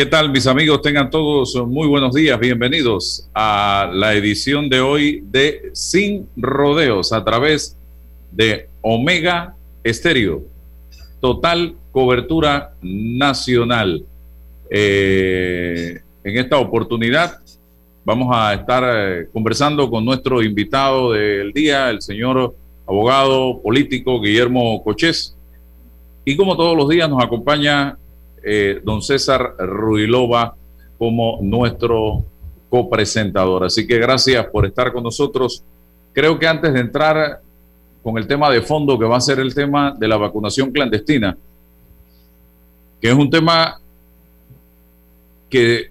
¿Qué tal mis amigos? Tengan todos muy buenos días. Bienvenidos a la edición de hoy de Sin Rodeos a través de Omega Estéreo. Total cobertura nacional. Eh, en esta oportunidad vamos a estar eh, conversando con nuestro invitado del día, el señor abogado político Guillermo Cochés. Y como todos los días nos acompaña eh, don César Ruilova como nuestro copresentador. Así que gracias por estar con nosotros. Creo que antes de entrar con el tema de fondo, que va a ser el tema de la vacunación clandestina, que es un tema que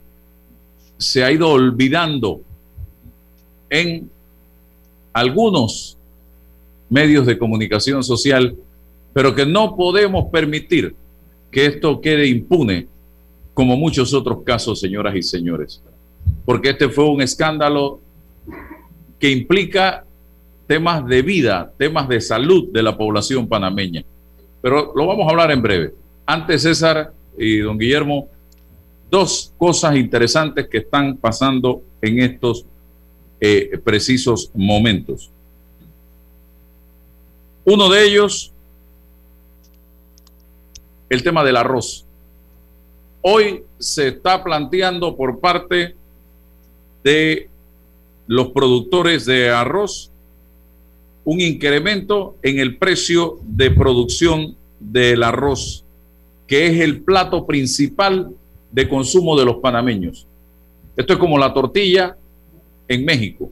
se ha ido olvidando en algunos medios de comunicación social, pero que no podemos permitir que esto quede impune, como muchos otros casos, señoras y señores, porque este fue un escándalo que implica temas de vida, temas de salud de la población panameña. Pero lo vamos a hablar en breve. Antes, César y don Guillermo, dos cosas interesantes que están pasando en estos eh, precisos momentos. Uno de ellos el tema del arroz. Hoy se está planteando por parte de los productores de arroz un incremento en el precio de producción del arroz, que es el plato principal de consumo de los panameños. Esto es como la tortilla en México.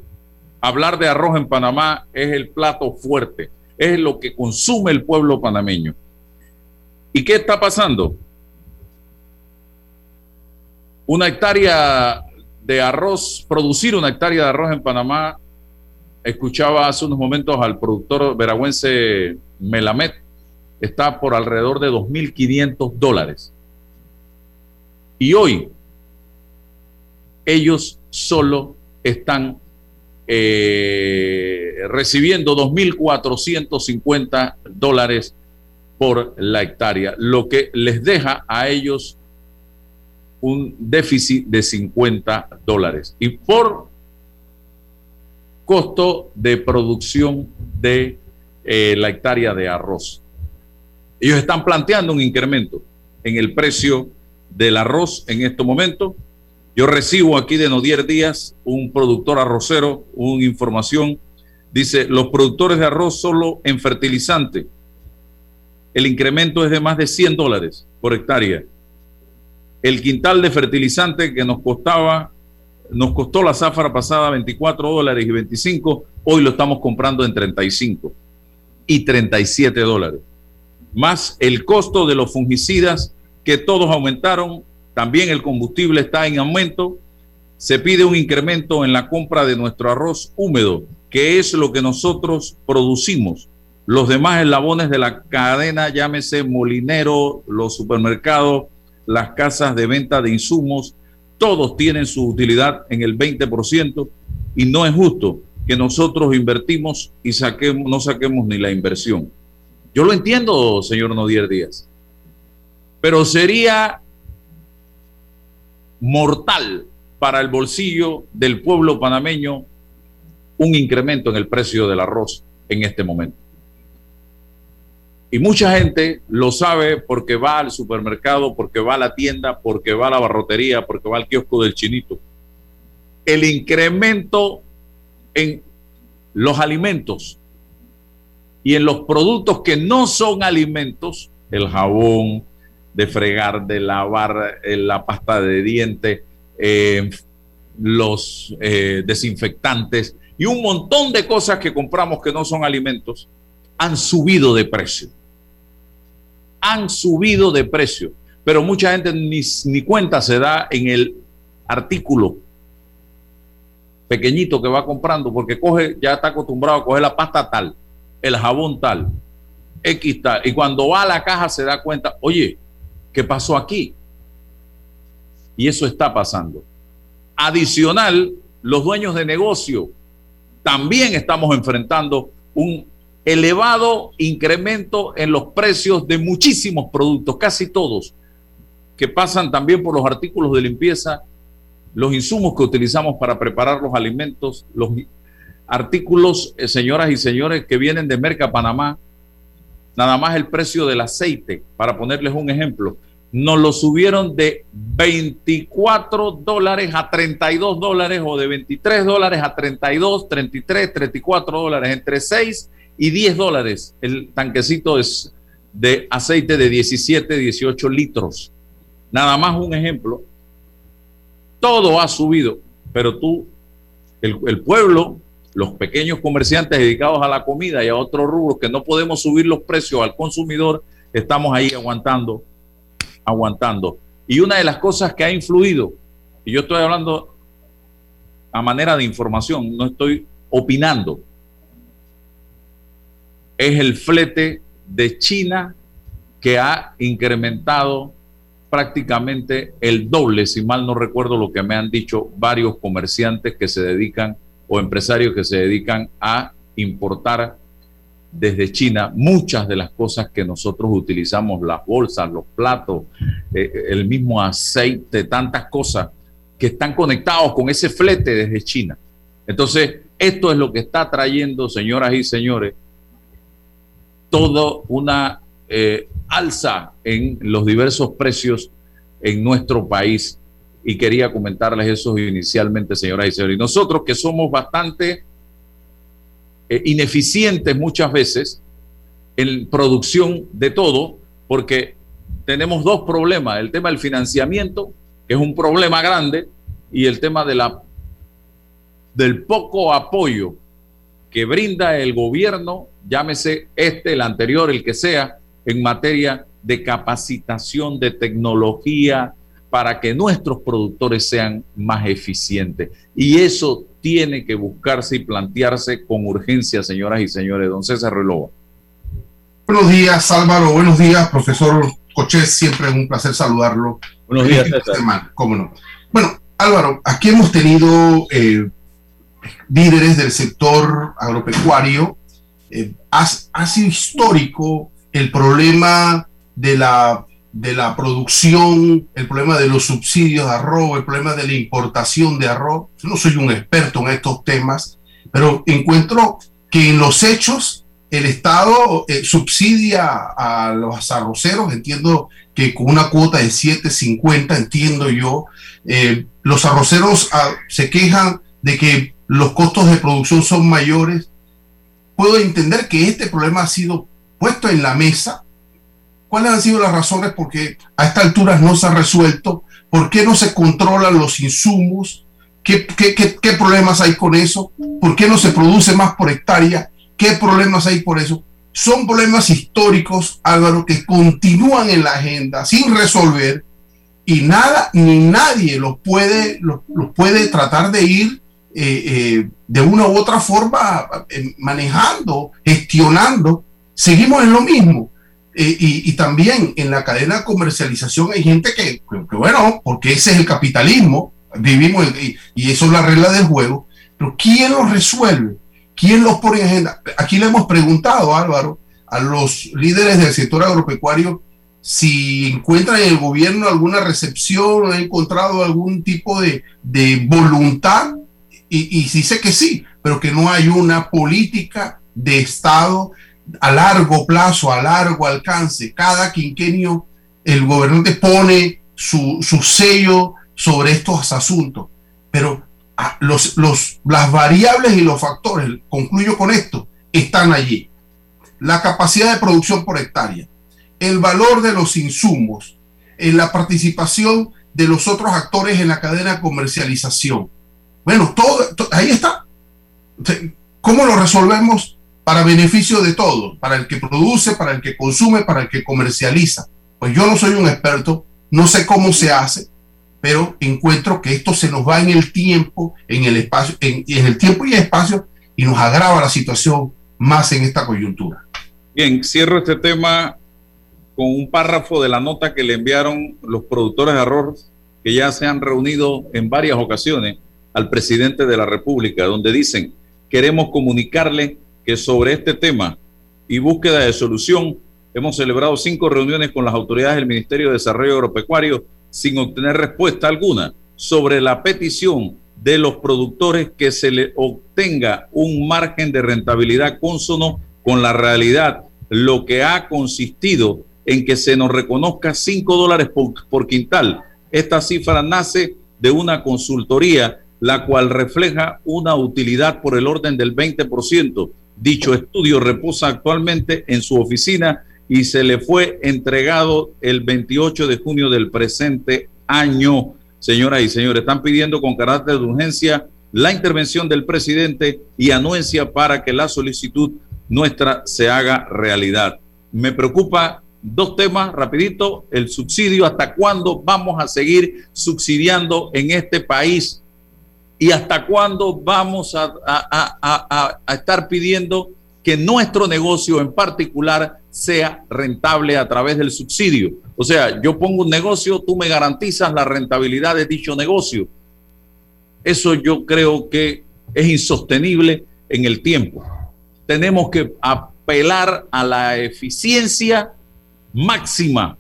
Hablar de arroz en Panamá es el plato fuerte, es lo que consume el pueblo panameño. ¿Y qué está pasando? Una hectárea de arroz, producir una hectárea de arroz en Panamá, escuchaba hace unos momentos al productor veragüense Melamed, está por alrededor de 2.500 dólares. Y hoy ellos solo están eh, recibiendo 2.450 dólares por la hectárea, lo que les deja a ellos un déficit de 50 dólares. Y por costo de producción de eh, la hectárea de arroz. Ellos están planteando un incremento en el precio del arroz en este momento. Yo recibo aquí de Nodier Díaz, un productor arrocero, una información. Dice, los productores de arroz solo en fertilizante el incremento es de más de 100 dólares por hectárea. El quintal de fertilizante que nos costaba, nos costó la zafra pasada 24 dólares y 25, hoy lo estamos comprando en 35 y 37 dólares. Más el costo de los fungicidas que todos aumentaron, también el combustible está en aumento. Se pide un incremento en la compra de nuestro arroz húmedo, que es lo que nosotros producimos los demás eslabones de la cadena, llámese molinero, los supermercados, las casas de venta de insumos, todos tienen su utilidad en el 20% y no es justo que nosotros invertimos y saquemos, no saquemos ni la inversión. Yo lo entiendo, señor Nodier Díaz, pero sería mortal para el bolsillo del pueblo panameño un incremento en el precio del arroz en este momento. Y mucha gente lo sabe porque va al supermercado, porque va a la tienda, porque va a la barrotería, porque va al kiosco del chinito. el incremento en los alimentos y en los productos que no son alimentos, el jabón de fregar, de lavar, eh, la pasta de dientes, eh, los eh, desinfectantes y un montón de cosas que compramos que no son alimentos, han subido de precio. Han subido de precio. Pero mucha gente ni, cuenta se da en el artículo pequeñito que va comprando, porque coge, ya está acostumbrado a coger la pasta tal, el jabón tal, X tal, y cuando va a la caja se da cuenta, oye, ¿qué pasó aquí? Y eso está pasando. Adicional, los dueños de negocio también estamos enfrentando un elevado incremento en los precios de muchísimos productos, casi todos, que pasan también por los artículos de limpieza los insumos que utilizamos para preparar los alimentos, los artículos, eh, señoras y señores, que vienen de Merca Panamá, nada más el precio del aceite, para ponerles un ejemplo, nos lo subieron de 24 dólares a 32 dólares o de 23 dólares a 32, 33, 34 dólares, entre 6 y 10 dólares el tanquecito es de aceite de 17, 18 litros. Nada más un ejemplo todo ha subido, pero tú, el, pueblo, los pequeños comerciantes dedicados a la comida y a otros rubros que no podemos subir los precios al consumidor, estamos ahí aguantando, aguantando. Y una de las cosas que ha influido, y yo estoy hablando a manera de información, no estoy opinando, es el flete de China que ha incrementado prácticamente el doble, si mal no recuerdo lo que me han dicho varios comerciantes que se dedican o empresarios que se dedican a importar desde China muchas de las cosas que nosotros utilizamos, las bolsas, los platos, eh, el mismo aceite, tantas cosas que están conectados con ese flete desde China. Entonces, esto es lo que está trayendo, señoras y señores, toda una eh, alza en los diversos precios en nuestro país. Y quería comentarles eso inicialmente, señoras y señores. Y nosotros que somos bastante eh, ineficientes muchas veces en producción de todo, porque tenemos dos problemas. El tema del financiamiento, que es un problema grande, y el tema de la, del poco apoyo que brinda el gobierno, llámese este, el anterior, el que sea, en materia de capacitación, de tecnología, para que nuestros productores sean más eficientes. Y eso tiene que buscarse y plantearse con urgencia, señoras y señores. Don César Relova. Buenos días, Álvaro. Buenos días, profesor Cochés. Siempre es un placer saludarlo. Buenos días, César. ¿Cómo no? Bueno, Álvaro, aquí hemos tenido eh, líderes del sector agropecuario. Eh, ha sido histórico el problema de la, de la producción, el problema de los subsidios de arroz, el problema de la importación de arroz. Yo no soy un experto en estos temas, pero encuentro que en los hechos el Estado eh, subsidia a los arroceros, entiendo que con una cuota de 7.50, entiendo yo, eh, los arroceros ah, se quejan de que los costos de producción son mayores. Puedo entender que este problema ha sido puesto en la mesa cuáles han sido las razones por qué a esta altura no se ha resuelto, por qué no se controlan los insumos, ¿Qué, problemas hay con eso, por qué no se produce más por hectárea, qué problemas hay por eso. Son problemas históricos, Álvaro, que continúan en la agenda sin resolver y nada ni nadie los puede, los, puede tratar de ir eh, eh, de una u otra forma eh, manejando, gestionando seguimos en lo mismo. Eh, y, también en la cadena de comercialización hay gente que, bueno, porque ese es el capitalismo, vivimos y, eso es la regla del juego, pero ¿quién lo resuelve? ¿Quién los pone en agenda? Aquí le hemos preguntado, Álvaro, a los líderes del sector agropecuario si encuentran en el gobierno alguna recepción, han encontrado algún tipo de, de voluntad, y, y sé que sí, pero que no hay una política de Estado a largo plazo, a largo alcance. Cada quinquenio el gobernante pone su, sello sobre estos asuntos. Pero los, los, las variables y los factores, concluyo con esto, están allí. La capacidad de producción por hectárea, el valor de los insumos, en la participación de los otros actores en la cadena de comercialización. Bueno, todo, ahí está. ¿Cómo lo resolvemos para beneficio de todos? Para el que produce, para el que consume, para el que comercializa. Pues yo no soy un experto, no sé cómo se hace, pero encuentro que esto se nos va en el tiempo, en el espacio, en, en el tiempo y espacio, y nos agrava la situación más en esta coyuntura. Bien, cierro este tema con un párrafo de la nota que le enviaron los productores de arroz que ya se han reunido en varias ocasiones al presidente de la República, donde dicen, queremos comunicarle que sobre este tema y búsqueda de solución hemos celebrado cinco reuniones con las autoridades del Ministerio de Desarrollo Agropecuario sin obtener respuesta alguna sobre la petición de los productores que se le obtenga un margen de rentabilidad consono con la realidad, lo que ha consistido en que se nos reconozca 5 dólares por, por, quintal. Esta cifra nace de una consultoría, la cual refleja una utilidad por el orden del 20%. Dicho estudio reposa actualmente en su oficina y se le fue entregado el 28 de junio del presente año. Señoras y señores, están pidiendo con carácter de urgencia la intervención del presidente y anuencia para que la solicitud nuestra se haga realidad. Me preocupa dos temas, rapidito, el subsidio, hasta cuándo vamos a seguir subsidiando en este país y hasta cuándo vamos a, estar pidiendo que nuestro negocio en particular sea rentable a través del subsidio. O sea, yo pongo un negocio, tú me garantizas la rentabilidad de dicho negocio. Eso yo creo que es insostenible en el tiempo. Tenemos que apelar a la eficiencia máxima.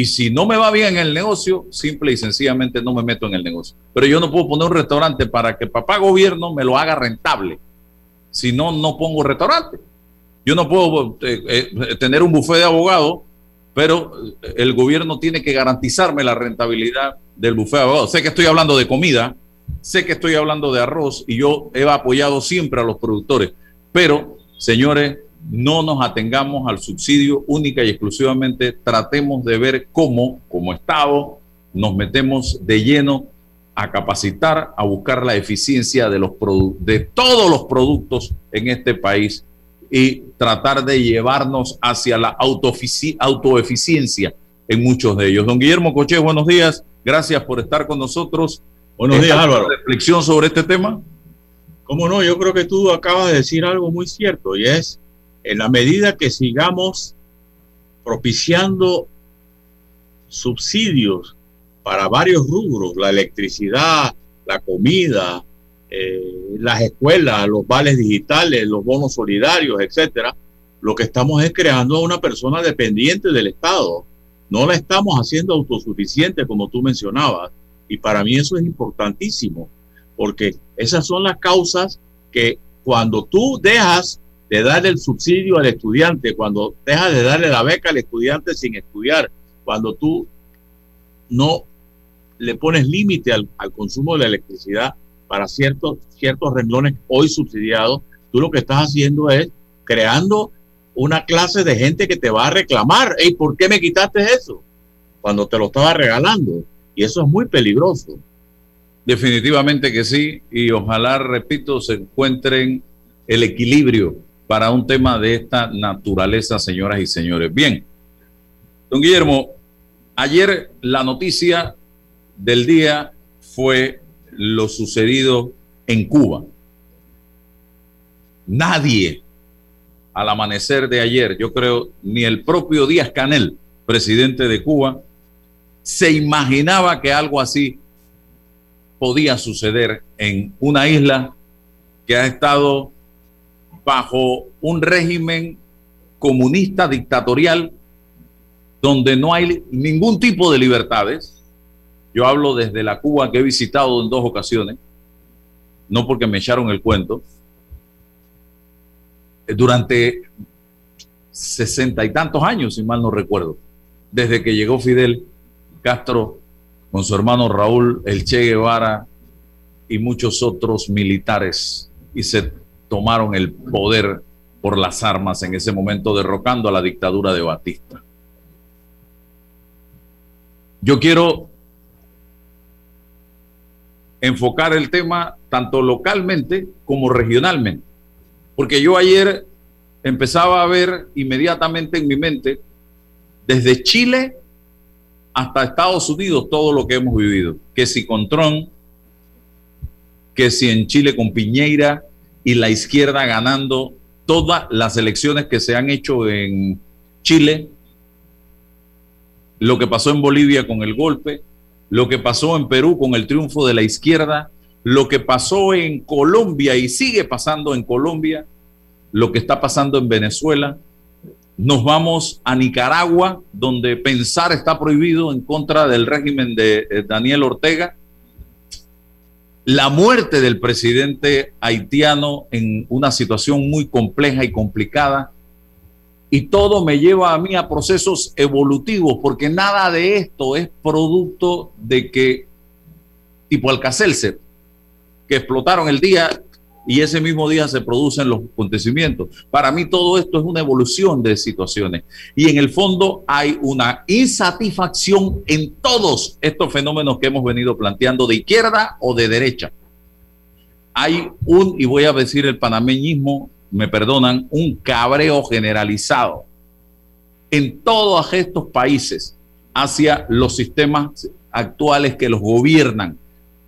Y si no me va bien el negocio, simple y sencillamente no me meto en el negocio. Pero yo no puedo poner un restaurante para que papá gobierno me lo haga rentable. Si no, no pongo restaurante. Yo no puedo eh, eh, tener un bufé de abogados, pero el gobierno tiene que garantizarme la rentabilidad del bufé de abogados. Sé que estoy hablando de comida, sé que estoy hablando de arroz y yo he apoyado siempre a los productores, pero señores, no nos atengamos al subsidio única y exclusivamente, tratemos de ver cómo, como Estado, nos metemos de lleno a capacitar, a buscar la eficiencia de, los de todos los productos en este país y tratar de llevarnos hacia la autoeficiencia en muchos de ellos. Don Guillermo Coche, buenos días. Gracias por estar con nosotros. Buenos días, Álvaro. ¿Reflexión sobre este tema? Cómo no, yo creo que tú acabas de decir algo muy cierto y es en la medida que sigamos propiciando subsidios para varios rubros, la electricidad, la comida, eh, las escuelas, los vales digitales, los bonos solidarios, etcétera, lo que estamos es creando a una persona dependiente del Estado. No la estamos haciendo autosuficiente, como tú mencionabas. Y para mí eso es importantísimo, porque esas son las causas que cuando tú dejas de darle el subsidio al estudiante, cuando dejas de darle la beca al estudiante sin estudiar, cuando tú no le pones límite al, al, consumo de la electricidad para ciertos, ciertos renglones hoy subsidiados, tú lo que estás haciendo es creando una clase de gente que te va a reclamar, ¿y ¿por qué me quitaste eso? Cuando te lo estaba regalando. Y eso es muy peligroso. Definitivamente que sí, y ojalá, repito, se encuentren el equilibrio para un tema de esta naturaleza, señoras y señores. Bien, don Guillermo, ayer la noticia del día fue lo sucedido en Cuba. Nadie al amanecer de ayer, yo creo, ni el propio Díaz Canel, presidente de Cuba, se imaginaba que algo así podía suceder en una isla que ha estado bajo un régimen comunista dictatorial donde no hay ningún tipo de libertades, yo hablo desde la Cuba que he visitado en dos ocasiones, no porque me echaron el cuento. Durante sesenta y tantos años, si mal no recuerdo, desde que llegó Fidel Castro con su hermano Raúl El Che Guevara y muchos otros militares y se tomaron el poder por las armas en ese momento, derrocando a la dictadura de Batista. Yo quiero enfocar el tema tanto localmente como regionalmente, porque yo ayer empezaba a ver inmediatamente en mi mente, desde Chile hasta Estados Unidos, todo lo que hemos vivido, que si con Trump, que si en Chile con Piñeira y la izquierda ganando todas las elecciones que se han hecho en Chile, lo que pasó en Bolivia con el golpe, lo que pasó en Perú con el triunfo de la izquierda, lo que pasó en Colombia y sigue pasando en Colombia, lo que está pasando en Venezuela. Nos vamos a Nicaragua, donde pensar está prohibido en contra del régimen de eh, Daniel Ortega. La muerte del presidente haitiano en una situación muy compleja y complicada. Y todo me lleva a mí a procesos evolutivos, porque nada de esto es producto de que, tipo Alcacelser, que explotaron el día y ese mismo día se producen los acontecimientos. Para mí todo esto es una evolución de situaciones y en el fondo hay una insatisfacción en todos estos fenómenos que hemos venido planteando de izquierda o de derecha. Hay un, y voy a decir el panameñismo, me perdonan, un cabreo generalizado en todos estos países hacia los sistemas actuales que los gobiernan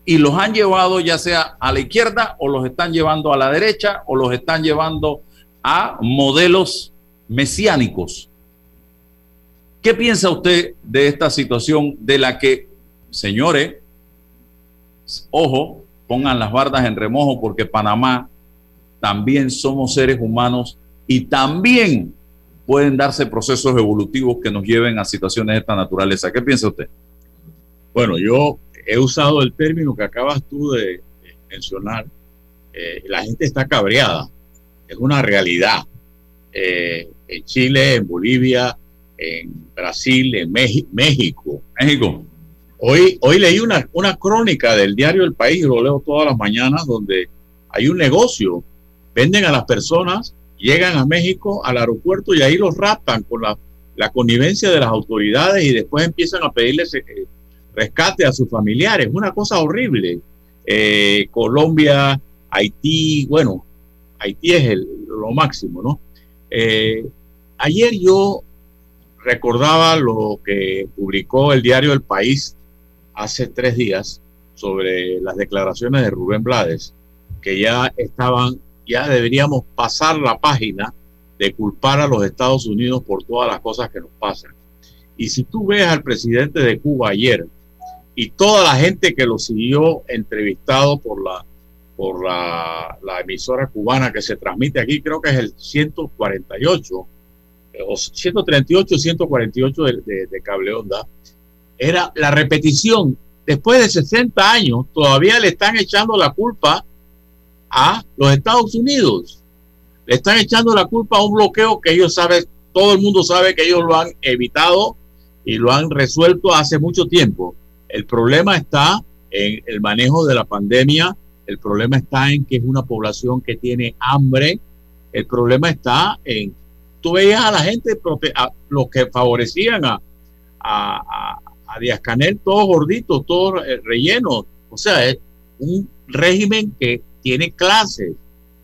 y los han llevado ya sea a la izquierda o los están llevando a la derecha o los están llevando a modelos mesiánicos. ¿Qué piensa usted de esta situación de la que, señores, ojo, pongan las bardas en remojo porque Panamá también somos seres humanos y también pueden darse procesos evolutivos que nos lleven a situaciones de esta naturaleza. ¿Qué piensa usted? Bueno, yo he usado el término que acabas tú de mencionar. Eh, la gente está cabreada. Es una realidad. Eh, en Chile, en Bolivia, en Brasil, en México. México. Hoy, hoy leí una, una crónica del diario El País, lo leo todas las mañanas, donde hay un negocio venden a las personas, llegan a México, al aeropuerto y ahí los raptan con la, connivencia de las autoridades y después empiezan a pedirles eh, rescate a sus familiares. Una cosa horrible. Eh, Colombia, Haití, bueno, Haití es lo máximo, ¿no? Eh, ayer yo recordaba lo que publicó el diario El País hace tres días sobre las declaraciones de Rubén Blades, que ya estaban ya deberíamos pasar la página de culpar a los Estados Unidos por todas las cosas que nos pasan. Y si tú ves al presidente de Cuba ayer y toda la gente que lo siguió entrevistado por la, por la, emisora cubana que se transmite aquí, creo que es el 148 o 138, 148 de, de, de Cable Onda, era la repetición. Después de 60 años, todavía le están echando la culpa a los Estados Unidos. Le están echando la culpa a un bloqueo que ellos saben, todo el mundo sabe que ellos lo han evitado y lo han resuelto hace mucho tiempo. El problema está en el manejo de la pandemia, el problema está en que es una población que tiene hambre, el problema está en, tú veías a la gente, los que favorecían a, a, a Díaz Canel, todos gorditos, todos eh, rellenos, o sea, es un régimen que tiene clases,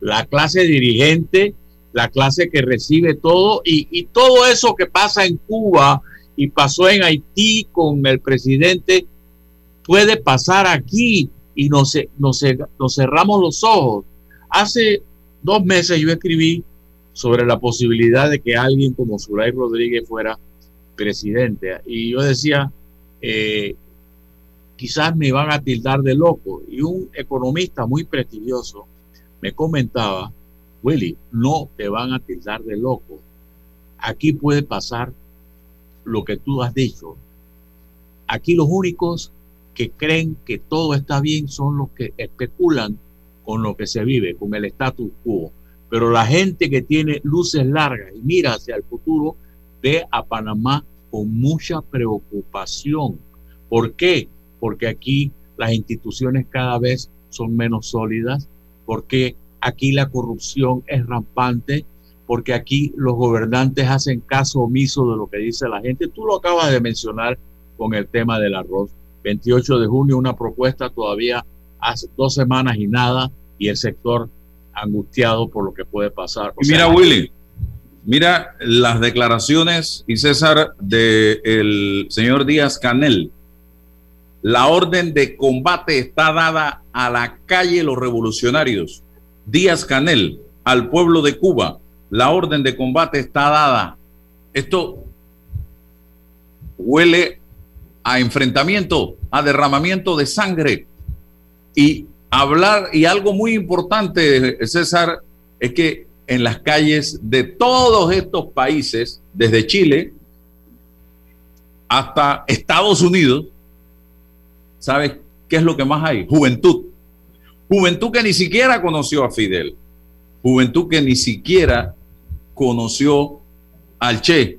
la clase dirigente, la clase que recibe todo y, todo eso que pasa en Cuba y pasó en Haití con el presidente puede pasar aquí y nos, nos, nos cerramos los ojos. Hace dos meses yo escribí sobre la posibilidad de que alguien como Zulay Rodríguez fuera presidente. Y yo decía, eh, quizás me van a tildar de loco. Y un economista muy prestigioso me comentaba, Willy, no te van a tildar de loco. Aquí puede pasar lo que tú has dicho. Aquí los únicos que creen que todo está bien son los que especulan con lo que se vive, con el status quo. Pero la gente que tiene luces largas y mira hacia el futuro ve a Panamá con mucha preocupación. ¿Por qué? porque aquí las instituciones cada vez son menos sólidas, porque aquí la corrupción es rampante, porque aquí los gobernantes hacen caso omiso de lo que dice la gente. Tú lo acabas de mencionar con el tema del arroz. 28 de junio, una propuesta todavía hace dos semanas y nada, y el sector angustiado por lo que puede pasar. mira, Willy, mira las declaraciones, y César, del señor Díaz Canel. La orden de combate está dada a la calle los revolucionarios. Díaz Canel, al pueblo de Cuba, la orden de combate está dada. Esto huele a enfrentamiento, a derramamiento de sangre. Y hablar, y algo muy importante, César, es que en las calles de todos estos países, desde Chile hasta Estados Unidos, ¿sabes qué es lo que más hay? Juventud. Juventud que ni siquiera conoció a Fidel. Juventud que ni siquiera conoció al Che.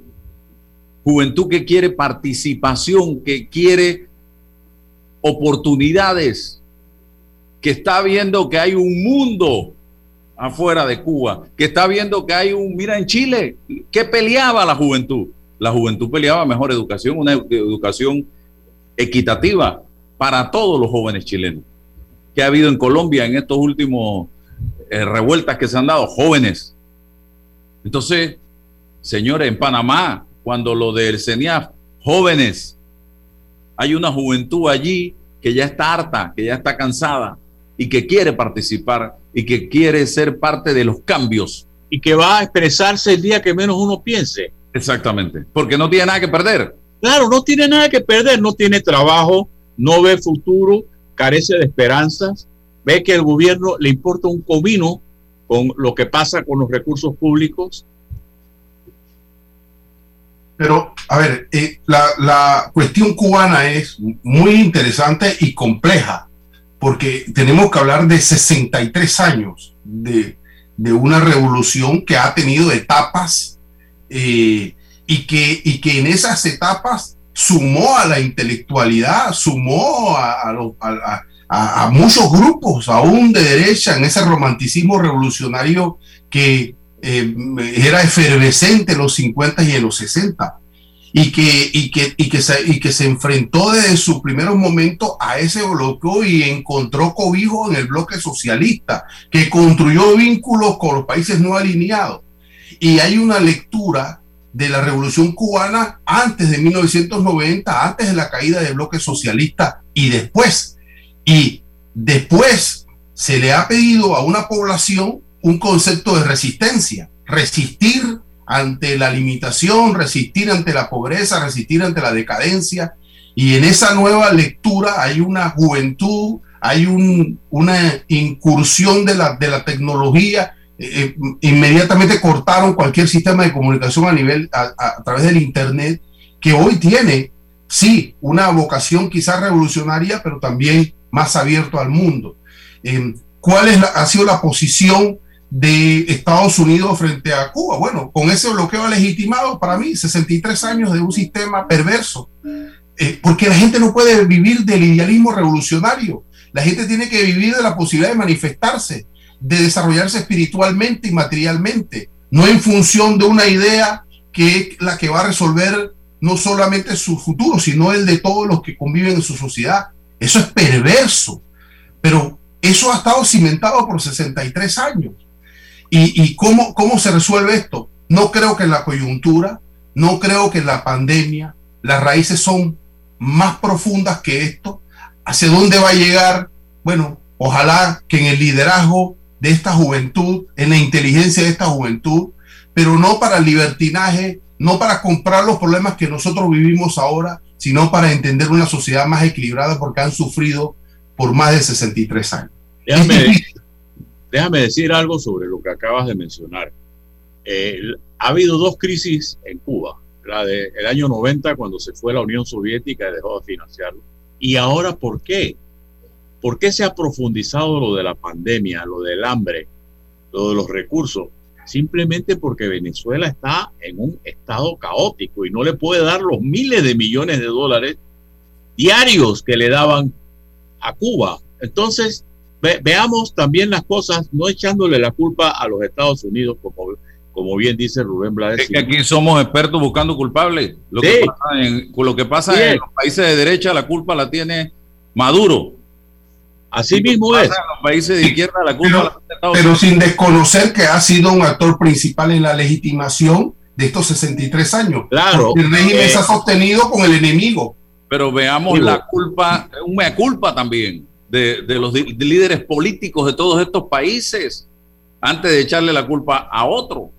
Juventud que quiere participación, que quiere oportunidades, que está viendo que hay un mundo afuera de Cuba, que está viendo que hay un, mira en Chile, ¿qué peleaba la juventud? La juventud peleaba mejor educación, una educación equitativa para todos los jóvenes chilenos. que ha habido en Colombia en estos últimos eh, revueltas que se han dado? Jóvenes. Entonces, señores, en Panamá, cuando lo del CENIAF, jóvenes, hay una juventud allí que ya está harta, que ya está cansada, y que quiere participar y que quiere ser parte de los cambios. Y que va a expresarse el día que menos uno piense. Exactamente, porque no tiene nada que perder. Claro, no tiene nada que perder, no tiene trabajo, no ve futuro, carece de esperanzas, ve que el gobierno le importa un comino con lo que pasa con los recursos públicos. Pero, a ver, eh, la, la cuestión cubana es muy interesante y compleja porque tenemos que hablar de 63 años de, una revolución que ha tenido etapas eh, y, que, y que en esas etapas sumó a la intelectualidad, sumó a, muchos grupos, aún de derecha, en ese romanticismo revolucionario que eh, era efervescente en los 50 y en los 60 y que, y que, y que, se, y que se enfrentó desde su primeros momentos a ese bloqueo y encontró cobijo en el bloque socialista, que construyó vínculos con los países no alineados. Y hay una lectura de la revolución cubana antes de 1990, antes de la caída del bloque socialista y después. Y después se le ha pedido a una población un concepto de resistencia, resistir ante la limitación, resistir ante la pobreza, resistir ante la decadencia. Y en esa nueva lectura hay una juventud, hay una incursión de la, de la tecnología. Eh, eh, inmediatamente cortaron cualquier sistema de comunicación a nivel, a, través del Internet, que hoy tiene, sí, una vocación quizás revolucionaria, pero también más abierto al mundo. Eh, ¿Cuál es ha sido la posición de Estados Unidos frente a Cuba. Bueno, con ese bloqueo legitimado, para mí, 63 años de un sistema perverso, eh, porque la gente no puede vivir del idealismo revolucionario, la gente tiene que vivir de la posibilidad de manifestarse, de desarrollarse espiritualmente y materialmente, no en función de una idea que es la que va a resolver no solamente su futuro, sino el de todos los que conviven en su sociedad. Eso es perverso, pero eso ha estado cimentado por 63 años. ¿Y, cómo, cómo se resuelve esto? No creo que en la coyuntura, no creo que en la pandemia, las raíces son más profundas que esto. ¿Hacia dónde va a llegar? Bueno, ojalá que en el liderazgo de esta juventud, en la inteligencia de esta juventud, pero no para el libertinaje, no para comprar los problemas que nosotros vivimos ahora, sino para entender una sociedad más equilibrada porque han sufrido por más de 63 años déjame decir algo sobre lo que acabas de mencionar. Ha habido dos crisis en Cuba. La del año 90, cuando se fue la Unión Soviética y dejó de financiarlo. Y ahora, ¿por qué? ¿Por qué se ha profundizado lo de la pandemia, lo del hambre, lo de los recursos? Simplemente porque Venezuela está en un estado caótico y no le puede dar los miles de millones de dólares diarios que le daban a Cuba. Entonces, veamos también las cosas, no echándole la culpa a los Estados Unidos, como, como bien dice Rubén Blades. Es que aquí somos expertos buscando culpables. Lo que pasa, en, lo que pasa en los países de derecha, la culpa la tiene Maduro. Así mismo es. En los países de izquierda, la culpa pero, pero sin desconocer que ha sido un actor principal en la legitimación de estos 63 años. Claro. El régimen se ha sostenido con el enemigo. Pero veamos la culpa, una culpa también de, los líderes políticos de todos estos países antes de echarle la culpa a otro.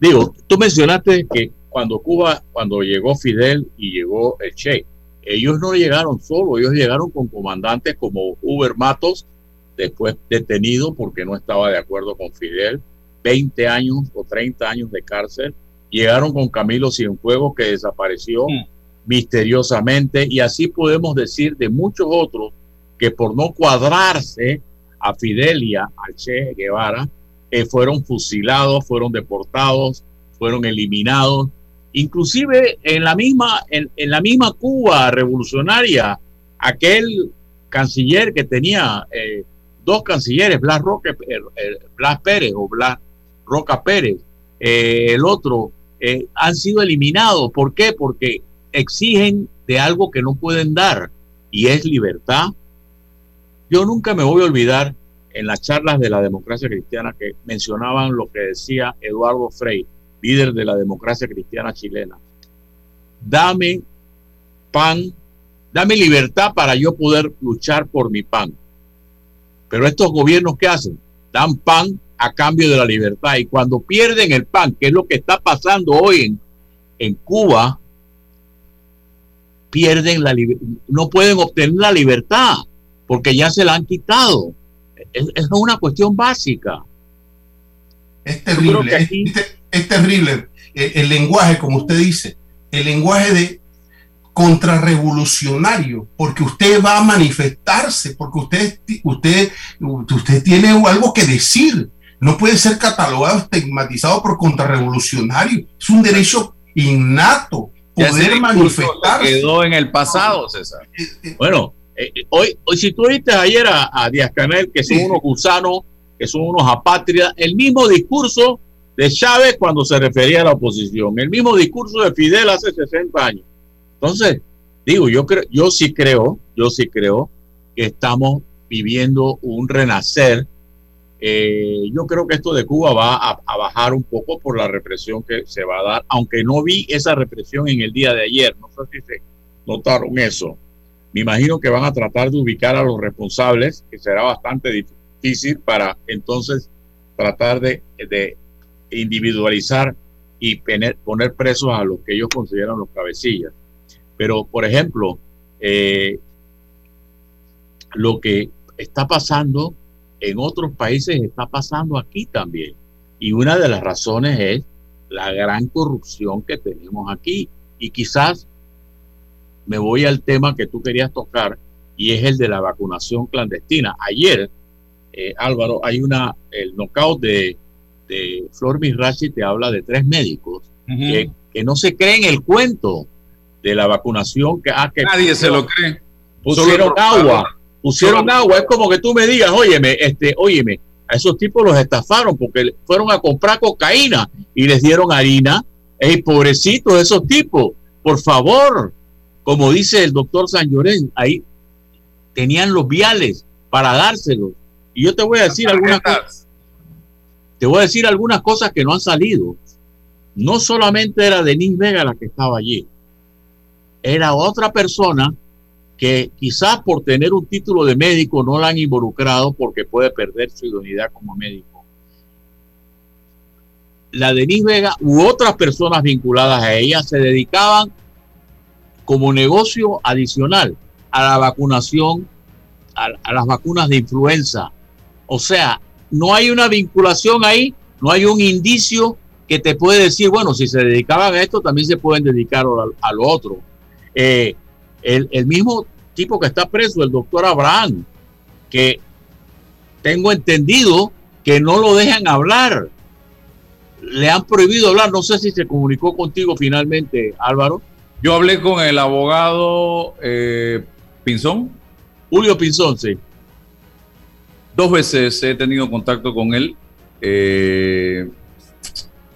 Digo, tú mencionaste que cuando Cuba, cuando llegó Fidel y llegó el Che, ellos no llegaron solos, ellos llegaron con comandantes como Uber Matos, después detenido porque no estaba de acuerdo con Fidel, 20 años o 30 años de cárcel. Llegaron con Camilo Cienfuegos que desapareció mm. misteriosamente y así podemos decir de muchos otros que por no cuadrarse a Fidelia, al Che Guevara, eh, fueron fusilados, fueron deportados, fueron eliminados. Inclusive en la misma, en, la misma Cuba revolucionaria, aquel canciller que tenía eh, dos cancilleres, Blas, Roque, eh, Blas Pérez o Blas Roca Pérez, eh, el otro, eh, han sido eliminados. ¿Por qué? Porque exigen de algo que no pueden dar y es libertad. Yo nunca me voy a olvidar en las charlas de la democracia cristiana que mencionaban lo que decía Eduardo Frei, líder de la democracia cristiana chilena. Dame pan, dame libertad para yo poder luchar por mi pan. Pero estos gobiernos, ¿qué hacen? Dan pan a cambio de la libertad. Y cuando pierden el pan, que es lo que está pasando hoy en, en Cuba, pierden la no pueden obtener la libertad porque ya se la han quitado. Es, es una cuestión básica. Es terrible, es, terrible. El, el, lenguaje, como usted dice, el lenguaje de contrarrevolucionario, porque usted va a manifestarse, porque usted, usted, usted tiene algo que decir no puede ser catalogado, estigmatizado por contrarrevolucionario. Es un derecho innato poder manifestarse. Quedó en el pasado, César. Eh, eh, bueno, eh, hoy, hoy, si tú viste ayer a, Díaz Canel, que son unos gusanos, que son unos apátridas, el mismo discurso de Chávez cuando se refería a la oposición, el mismo discurso de Fidel hace 60 años. Entonces, digo, yo creo, yo sí creo, yo sí creo que estamos viviendo un renacer eh, yo creo que esto de Cuba va a, bajar un poco por la represión que se va a dar, aunque no vi esa represión en el día de ayer. No sé si se notaron eso. Me imagino que van a tratar de ubicar a los responsables, que será bastante difícil para entonces tratar de, individualizar y poner presos a los que ellos consideran los cabecillas. Pero, por ejemplo, eh, lo que está pasando en otros países está pasando aquí también. Y una de las razones es la gran corrupción que tenemos aquí. Y quizás me voy al tema que tú querías tocar y es el de la vacunación clandestina. Ayer, eh, Álvaro, hay una, el knockout de, de Flor Mirachi te habla de tres médicos que, que, no se creen el cuento de la vacunación que, ah, que nadie se lo cree. Pusieron agua pusieron agua. Es como que tú me digas, óyeme, este, óyeme, a esos tipos los estafaron porque fueron a comprar cocaína y les dieron harina. Ey, pobrecitos esos tipos, por favor, como dice el doctor San Llorén, ahí tenían los viales para dárselos. Y yo te voy a decir algunas cosas. Te voy a decir algunas cosas que no han salido. No solamente era Denise Vega la que estaba allí, era otra persona que quizás por tener un título de médico no la han involucrado porque puede perder su idoneidad como médico. La Denise Vega u otras personas vinculadas a ella se dedicaban como negocio adicional a la vacunación, a, las vacunas de influenza. O sea, no hay una vinculación ahí, no hay un indicio que te puede decir, bueno, si se dedicaban a esto, también se pueden dedicar a, lo otro. Eh, el, mismo tipo que está preso, el doctor Abraham, que tengo entendido que no lo dejan hablar. Le han prohibido hablar. No sé si se comunicó contigo finalmente, Álvaro. Yo hablé con el abogado eh, Pinzón. Julio Pinzón, sí. Dos veces he tenido contacto con él eh,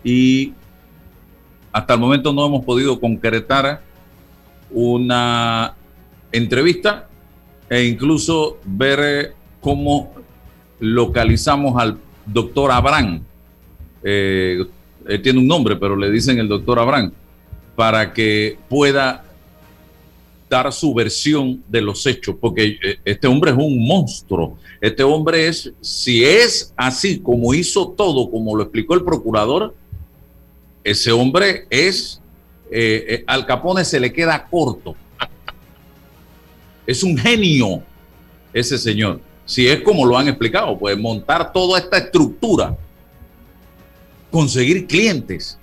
y hasta el momento no hemos podido concretar una entrevista e incluso ver cómo localizamos al doctor Abraham. Eh, él tiene un nombre, pero le dicen el doctor Abraham, para que pueda dar su versión de los hechos, porque eh, este hombre es un monstruo. Este hombre es, si es así como hizo todo, como lo explicó el procurador, ese hombre es, eh, eh, al Capone se le queda corto. Es un genio ese señor. Si es como lo han explicado, pues montar toda esta estructura, conseguir clientes,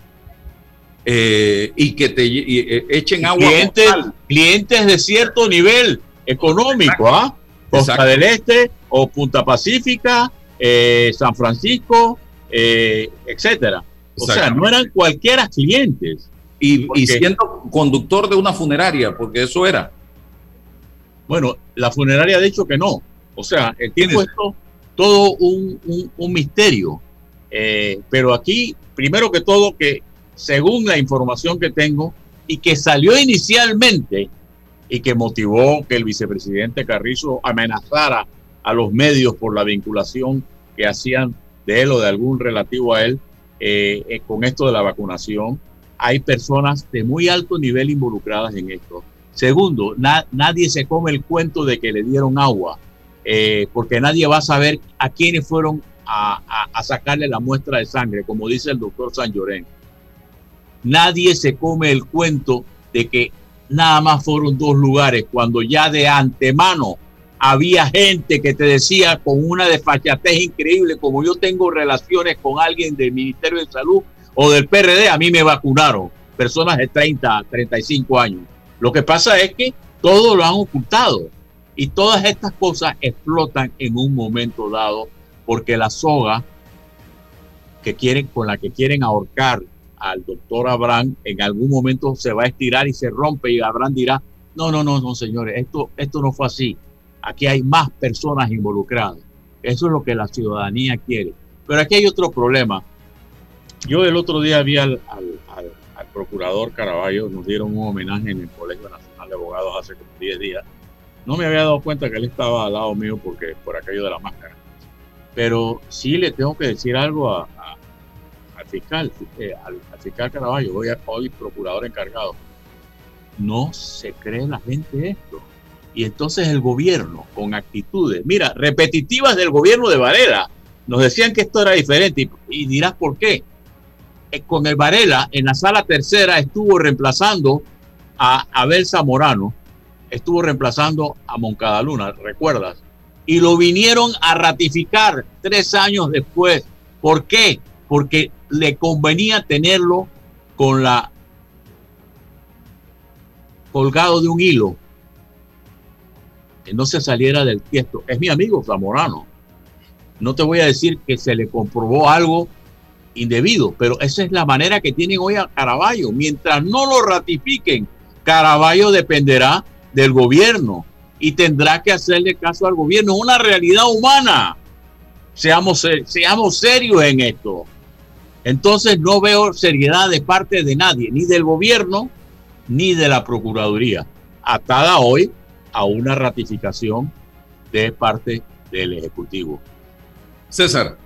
eh, y que te eh, echen agua. Clientes, clientes de cierto nivel económico, ¿ah? Costa del Este o Punta Pacífica, eh, San Francisco, etcétera. O sea, no eran cualquiera clientes. Y, siendo conductor de una funeraria, porque eso era. Bueno, la funeraria ha dicho que no. O sea, tiene puesto todo un, un misterio. pero aquí, primero que todo, que según la información que tengo, y que salió inicialmente y que motivó que el vicepresidente Carrizo amenazara a los medios por la vinculación que hacían de él o de algún relativo a él eh, eh, con esto de la vacunación. Hay personas de muy alto nivel involucradas en esto. Segundo, nadie se come el cuento de que le dieron agua, eh, porque nadie va a saber a quiénes fueron a, a, sacarle la muestra de sangre, como dice el doctor San Llorén nadie se come el cuento de que nada más fueron dos lugares, cuando ya de antemano había gente que te decía con una desfachatez increíble, como yo tengo relaciones con alguien del Ministerio de Salud o del PRD, a mí me vacunaron, personas de 30, 35 años. Lo que pasa es que todo lo han ocultado y todas estas cosas explotan en un momento dado porque la soga que quieren con la que quieren ahorcar al doctor Abraham, en algún momento se va a estirar y se rompe y Abraham dirá, no, no, no, no, señores, esto, esto no fue así. Aquí hay más personas involucradas. Eso es lo que la ciudadanía quiere. Pero aquí hay otro problema. Yo el otro día vi al, al, procurador Caraballo, nos dieron un homenaje en el Colegio Nacional de Abogados hace como 10 días. No me había dado cuenta que él estaba al lado mío porque por aquello de la máscara. Pero sí le tengo que decir algo a, fiscal, eh, al, fiscal Caraballo, hoy, hoy procurador encargado, no se cree la gente esto. Y entonces el gobierno, con actitudes, mira, repetitivas del gobierno de Varela, nos decían que esto era diferente y, dirás por qué. Eh, con el Varela, en la sala tercera, estuvo reemplazando a Abel Zamorano, estuvo reemplazando a Moncada Luna, ¿recuerdas? Y lo vinieron a ratificar tres años después. ¿Por qué? Porque le convenía tenerlo con la colgado de un hilo, que no se saliera del tiesto. Es mi amigo Zamorano. No te voy a decir que se le comprobó algo indebido, pero esa es la manera que tienen hoy a Caraballo. Mientras no lo ratifiquen, Caraballo dependerá del gobierno y tendrá que hacerle caso al gobierno. Es una realidad humana. Seamos, seamos serios en esto. Entonces no veo seriedad de parte de nadie, ni del gobierno, ni de la Procuraduría, atada hoy a una ratificación de parte del Ejecutivo. César.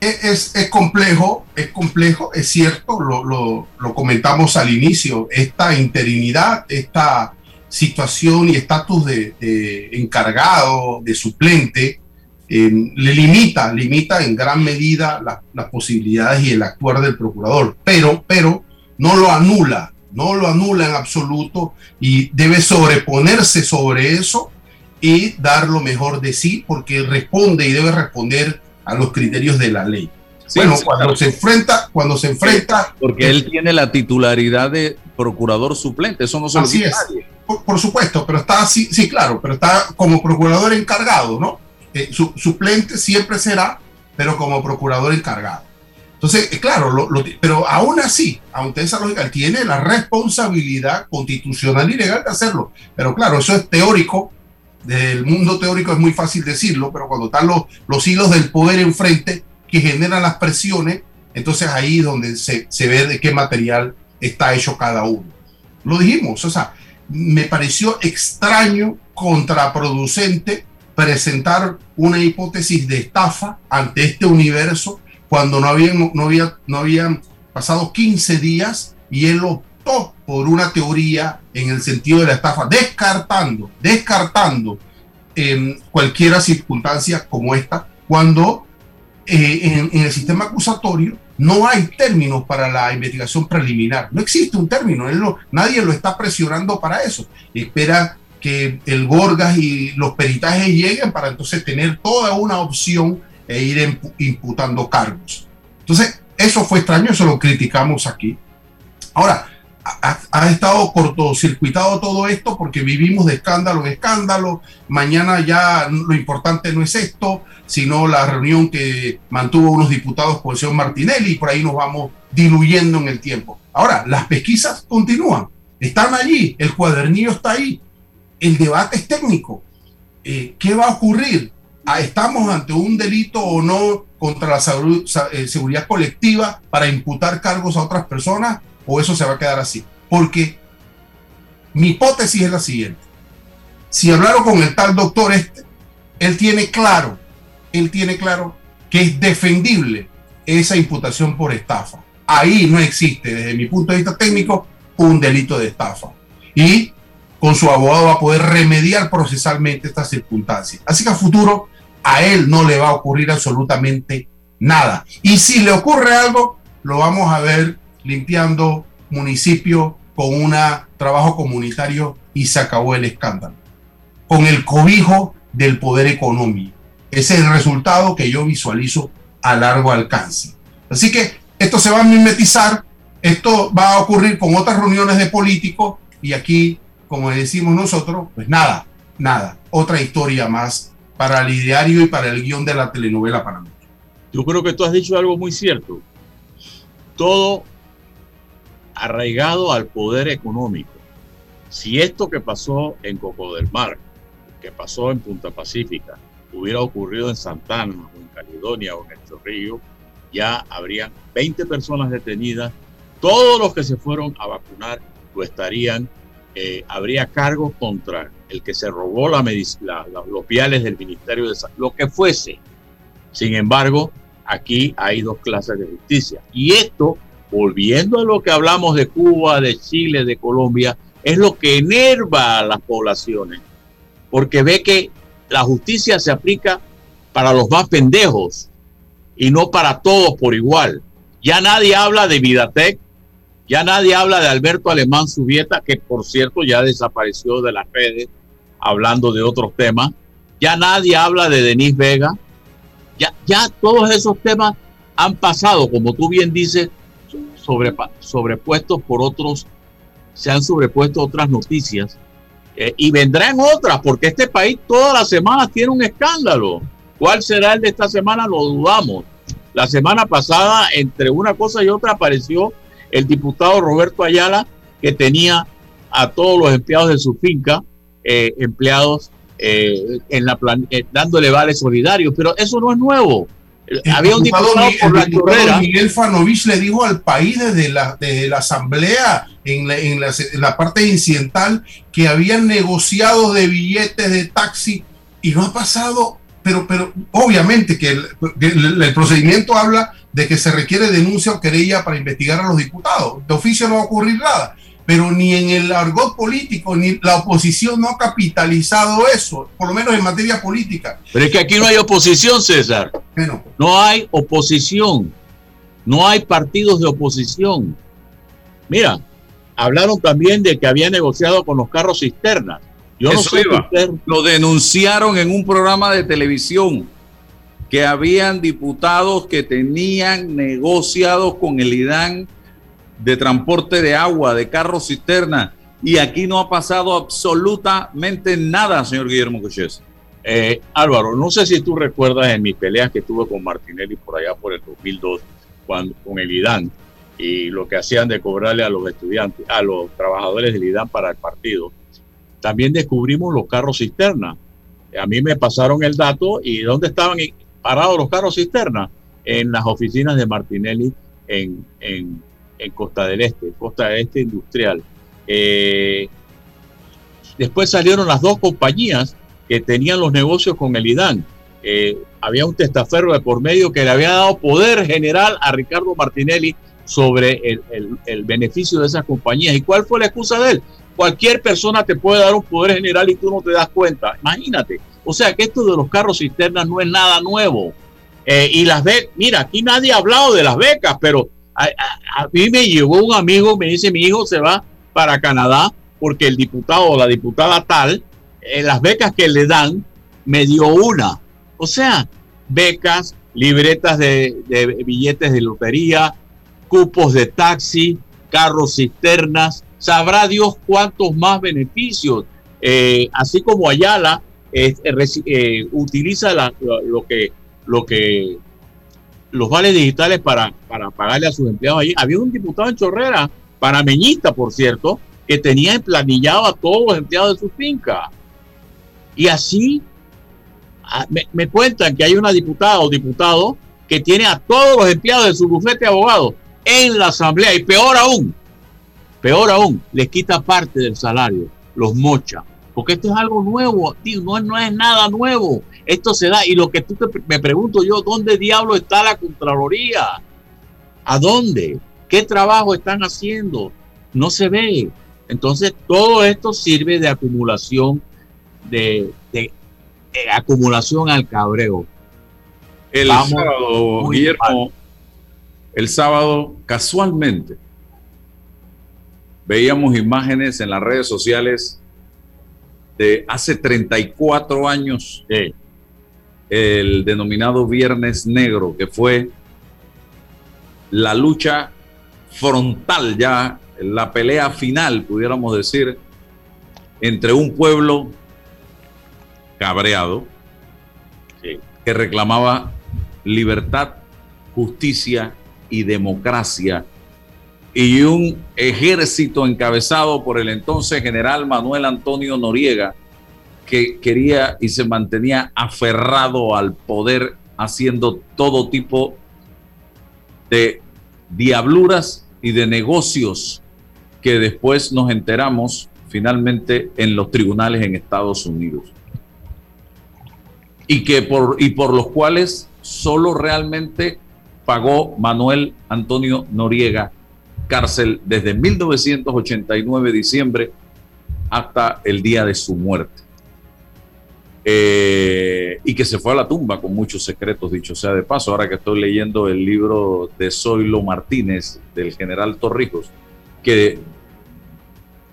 Es, complejo, es complejo, es cierto, lo, lo comentamos al inicio, esta interinidad, esta situación y estatus de, de encargado, de suplente, le limita, limita en gran medida las posibilidades y el actuar del procurador, pero, pero no lo anula, no lo anula en absoluto y debe sobreponerse sobre eso y dar lo mejor de sí porque responde y debe responder a los criterios de la ley. bueno, cuando se enfrenta, cuando se enfrenta, porque él tiene la titularidad de procurador suplente, eso no se así es. Por, por, supuesto, pero está así, sí, claro, pero está como procurador encargado, ¿no? Eh, su, suplente siempre será, pero como procurador encargado. Entonces, eh, claro, pero aún así, aunque esa lógica, tiene la responsabilidad constitucional y legal de hacerlo. Pero claro, eso es teórico desde el mundo teórico es muy fácil decirlo, pero cuando están los, los hilos del poder enfrente que generan las presiones, entonces ahí es donde se, se ve de qué material está hecho cada uno. Lo dijimos, o sea, me pareció extraño, contraproducente, presentar una hipótesis de estafa ante este universo cuando no habían, no había, no habían pasado 15 días y él optó por una teoría en el sentido de la estafa, descartando, descartando eh, cualquier circunstancia como esta, cuando eh, en, en, el sistema acusatorio no hay términos para la investigación preliminar. No existe un término, nadie lo está presionando para eso. Espera que el Gorgas y los peritajes lleguen para entonces tener toda una opción e ir imputando cargos. Entonces, eso fue extraño, eso lo criticamos aquí. Ahora, ha, ha, estado cortocircuitado todo esto porque vivimos de escándalo en escándalo. Mañana ya lo importante no es esto, sino la reunión que mantuvo unos diputados con el señor Martinelli y por ahí nos vamos diluyendo en el tiempo. Ahora, las pesquisas continúan, están allí, el cuadernillo está ahí, el debate es técnico. Eh, ¿Qué va a ocurrir? Ah, ¿Estamos ante un delito o no contra la eh, seguridad colectiva para imputar cargos a otras personas? ¿O eso se va a quedar así? Porque mi hipótesis es la siguiente. Si hablaron con el tal doctor este, él tiene claro, él tiene claro que es defendible esa imputación por estafa. Ahí no existe, desde mi punto de vista técnico, un delito de estafa. Y con su abogado va a poder remediar procesalmente estas circunstancias. Así que a futuro a él no le va a ocurrir absolutamente nada. Y si le ocurre algo, lo vamos a ver limpiando municipio con un trabajo comunitario y se acabó el escándalo. Con el cobijo del poder económico. Ese es el resultado que yo visualizo a largo alcance. Así que esto se va a mimetizar, esto va a ocurrir con otras reuniones de políticos y aquí como decimos nosotros, pues nada, nada. Otra historia más para el ideario y para el guion de la telenovela para mí. Yo creo que tú has dicho algo muy cierto. Todo arraigado al poder económico. Si esto que pasó en Coco del Mar, que pasó en Punta Pacífica, hubiera ocurrido en Santana o en Caledonia o en el Chorrillo, ya habrían 20 personas detenidas. Todos los que se fueron a vacunar lo estarían eh, habría cargos contra el que se robó la, la, los viales del Ministerio de Salud, lo que fuese. Sin embargo, aquí hay dos clases de justicia. Y esto, volviendo a lo que hablamos de Cuba, de Chile, de Colombia, es lo que enerva a las poblaciones, porque ve que la justicia se aplica para los más pendejos y no para todos por igual. Ya nadie habla de Vidatec, ya nadie habla de Alberto Alemán Subieta, que por cierto ya desapareció de las redes hablando de otros temas. Ya nadie habla de Denis Vega. Ya, ya todos esos temas han pasado, como tú bien dices, sobre, sobrepuestos por otros, se han sobrepuesto otras noticias. Eh, y vendrán otras, porque este país todas las semanas tiene un escándalo. ¿Cuál será el de esta semana? Lo dudamos. La semana pasada, entre una cosa y otra, apareció el diputado Roberto Ayala, que tenía a todos los empleados de su finca, eh, empleados eh, en la plan eh, dándole vales solidarios, pero eso no es nuevo. Había un diputado por la chorrera. Miguel Fanovich le dijo al país desde la, desde la asamblea en la, en, la, en la parte incidental que habían negociado de billetes de taxi y no ha pasado pero, pero obviamente que el, el, procedimiento habla de que se requiere denuncia o querella para investigar a los diputados. De oficio no va a ocurrir nada, pero ni en el argot político ni la oposición no ha capitalizado eso, por lo menos en materia política. Pero es que aquí no hay oposición, César. Bueno. No hay oposición. No hay partidos de oposición. Mira, hablaron también de que había negociado con los carros cisternas. Yo no sé Lo denunciaron en un programa de televisión que habían diputados que tenían negociados con el IDAN de transporte de agua, de carros cisterna, y aquí no ha pasado absolutamente nada, señor Guillermo Coches. Eh, Álvaro, no sé si tú recuerdas en mis peleas que tuve con Martinelli por allá por el 2002, cuando, con el IDAN, y lo que hacían de cobrarle a los estudiantes, a los trabajadores del IDAN para el partido también descubrimos los carros cisterna. A mí me pasaron el dato y ¿dónde estaban parados los carros cisterna? En las oficinas de Martinelli en, en, Costa del Este, Costa del Este Industrial. Eh, después salieron las dos compañías que tenían los negocios con el IDAN. Eh, había un testaferro de por medio que le había dado poder general a Ricardo Martinelli sobre el, beneficio de esas compañías. ¿Y cuál fue la excusa de él? Cualquier persona te puede dar un poder general y tú no te das cuenta. Imagínate. O sea que esto de los carros cisternas no es nada nuevo. Eh, y las becas, mira, aquí nadie ha hablado de las becas, pero a, mí me llegó un amigo, me dice, mi hijo se va para Canadá porque el diputado o la diputada tal, en las becas que le dan, me dio una. O sea, becas, libretas de, billetes de lotería, cupos de taxi, carros cisternas, sabrá Dios cuántos más beneficios. Eh, así como Ayala eh, eh, utiliza lo, que, lo que los vales digitales para, pagarle a sus empleados allí. Había un diputado en Chorrera, panameñista, por cierto, que tenía emplanillado a todos los empleados de su finca. Y así Ah, me, cuentan que hay una diputada o diputado que tiene a todos los empleados de su bufete de abogados en la asamblea y peor aún, peor aún, les quita parte del salario, los mocha. Porque esto es algo nuevo, tío, no, no es nada nuevo. Esto se da. Y lo que tú me pregunto yo, ¿dónde diablo está la Contraloría? ¿A dónde? ¿Qué trabajo están haciendo? No se ve. Entonces, todo esto sirve de acumulación de, de acumulación al cabreo. El sábado, Guillermo, el sábado, casualmente, veíamos imágenes en las redes sociales de hace 34 años, el denominado Viernes Negro, que fue la lucha frontal ya, la pelea final, pudiéramos decir, entre un pueblo cabreado, que reclamaba libertad, justicia y democracia, y un ejército encabezado por el entonces general Manuel Antonio Noriega, que quería y se mantenía aferrado al poder, haciendo todo tipo de diabluras y de negocios que después nos enteramos finalmente en los tribunales en Estados Unidos. Y, que por, y por los cuales solo realmente pagó Manuel Antonio Noriega cárcel desde 1989 diciembre hasta el día de su muerte. Eh, y que se fue a la tumba con muchos secretos, dicho sea de paso. Ahora que estoy leyendo el libro de Zoilo Martínez, del general Torrijos, que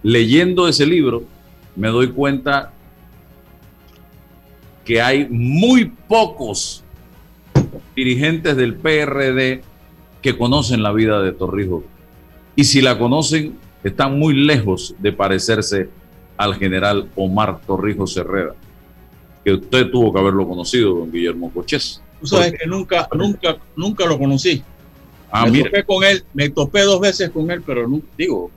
leyendo ese libro me doy cuenta que hay muy pocos dirigentes del PRD que conocen la vida de Torrijos. Y si la conocen, están muy lejos de parecerse al general Omar Torrijos Herrera, que usted tuvo que haberlo conocido, don Guillermo Cochés. Tú sabes que nunca, nunca, nunca lo conocí. Ah, me topé con él, me topé dos veces con él, pero no, digo,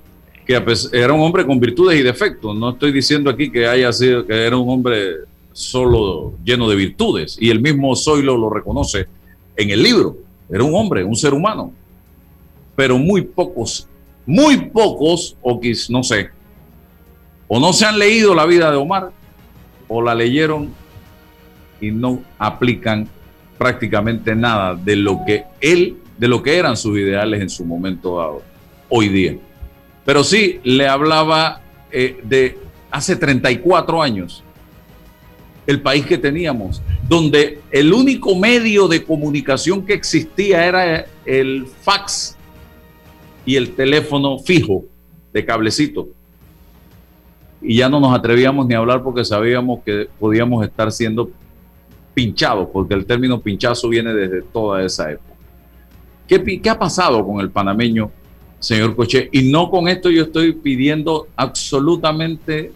que era un hombre con virtudes y defectos. No estoy diciendo aquí que haya sido, que era un hombre solo lleno de virtudes. Y el mismo Zoilo lo reconoce en el libro. Era un hombre, un ser humano. Pero muy pocos, muy pocos, o no sé, o no se han leído la vida de Omar, o la leyeron y no aplican prácticamente nada de lo que él, de lo que eran sus ideales en su momento dado, hoy día. Pero sí le hablaba eh, de hace 34 años, el país que teníamos, donde el único medio de comunicación que existía era el fax y el teléfono fijo de cablecito. Y ya no nos atrevíamos ni a hablar porque sabíamos que podíamos estar siendo pinchados, porque el término pinchazo viene desde toda esa época. ¿Qué, qué ha pasado con el panameño, señor Coche? Y no con esto yo estoy pidiendo absolutamente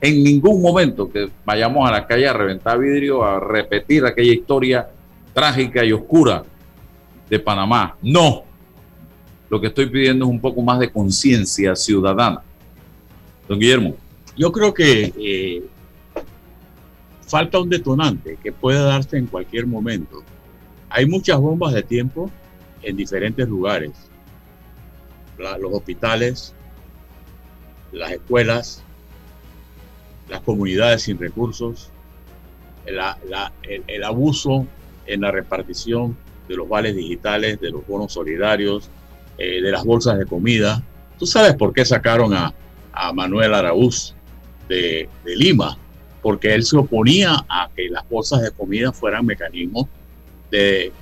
en ningún momento que vayamos a la calle a reventar vidrio, a repetir aquella historia trágica y oscura de Panamá. No. Lo que estoy pidiendo es un poco más de conciencia ciudadana. Don Guillermo. Yo creo que eh, falta un detonante que puede darse en cualquier momento. Hay muchas bombas de tiempo en diferentes lugares. los hospitales, las escuelas, las comunidades sin recursos, el, abuso en la repartición de los vales digitales, de los bonos solidarios, eh, de las bolsas de comida. ¿Tú sabes por qué sacaron a, Manuel Araúz de, Lima? Porque él se oponía a que las bolsas de comida fueran mecanismos de,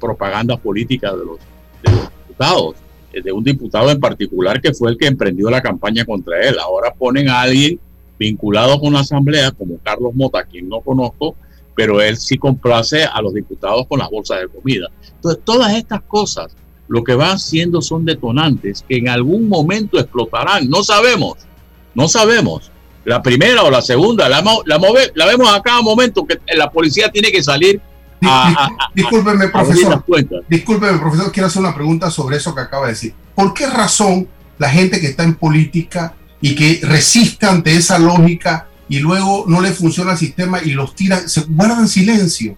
propaganda política de los, de los diputados, eh, de un diputado en particular que fue el que emprendió la campaña contra él. Ahora ponen a alguien vinculado con la Asamblea, como Carlos Mota, quien no conozco, pero él sí complace a los diputados con las bolsas de comida. Entonces, todas estas cosas lo que van siendo son detonantes que en algún momento explotarán. No sabemos, no sabemos. La primera o la segunda, la, la, la vemos a cada momento que la policía tiene que salir a, discúlpeme, profesor. Discúlpeme, profesor, quiero hacer una pregunta sobre eso que acaba de decir. ¿Por qué razón la gente que está en política y que resiste ante esa lógica y luego no le funciona el sistema y los tiran, se guardan silencio.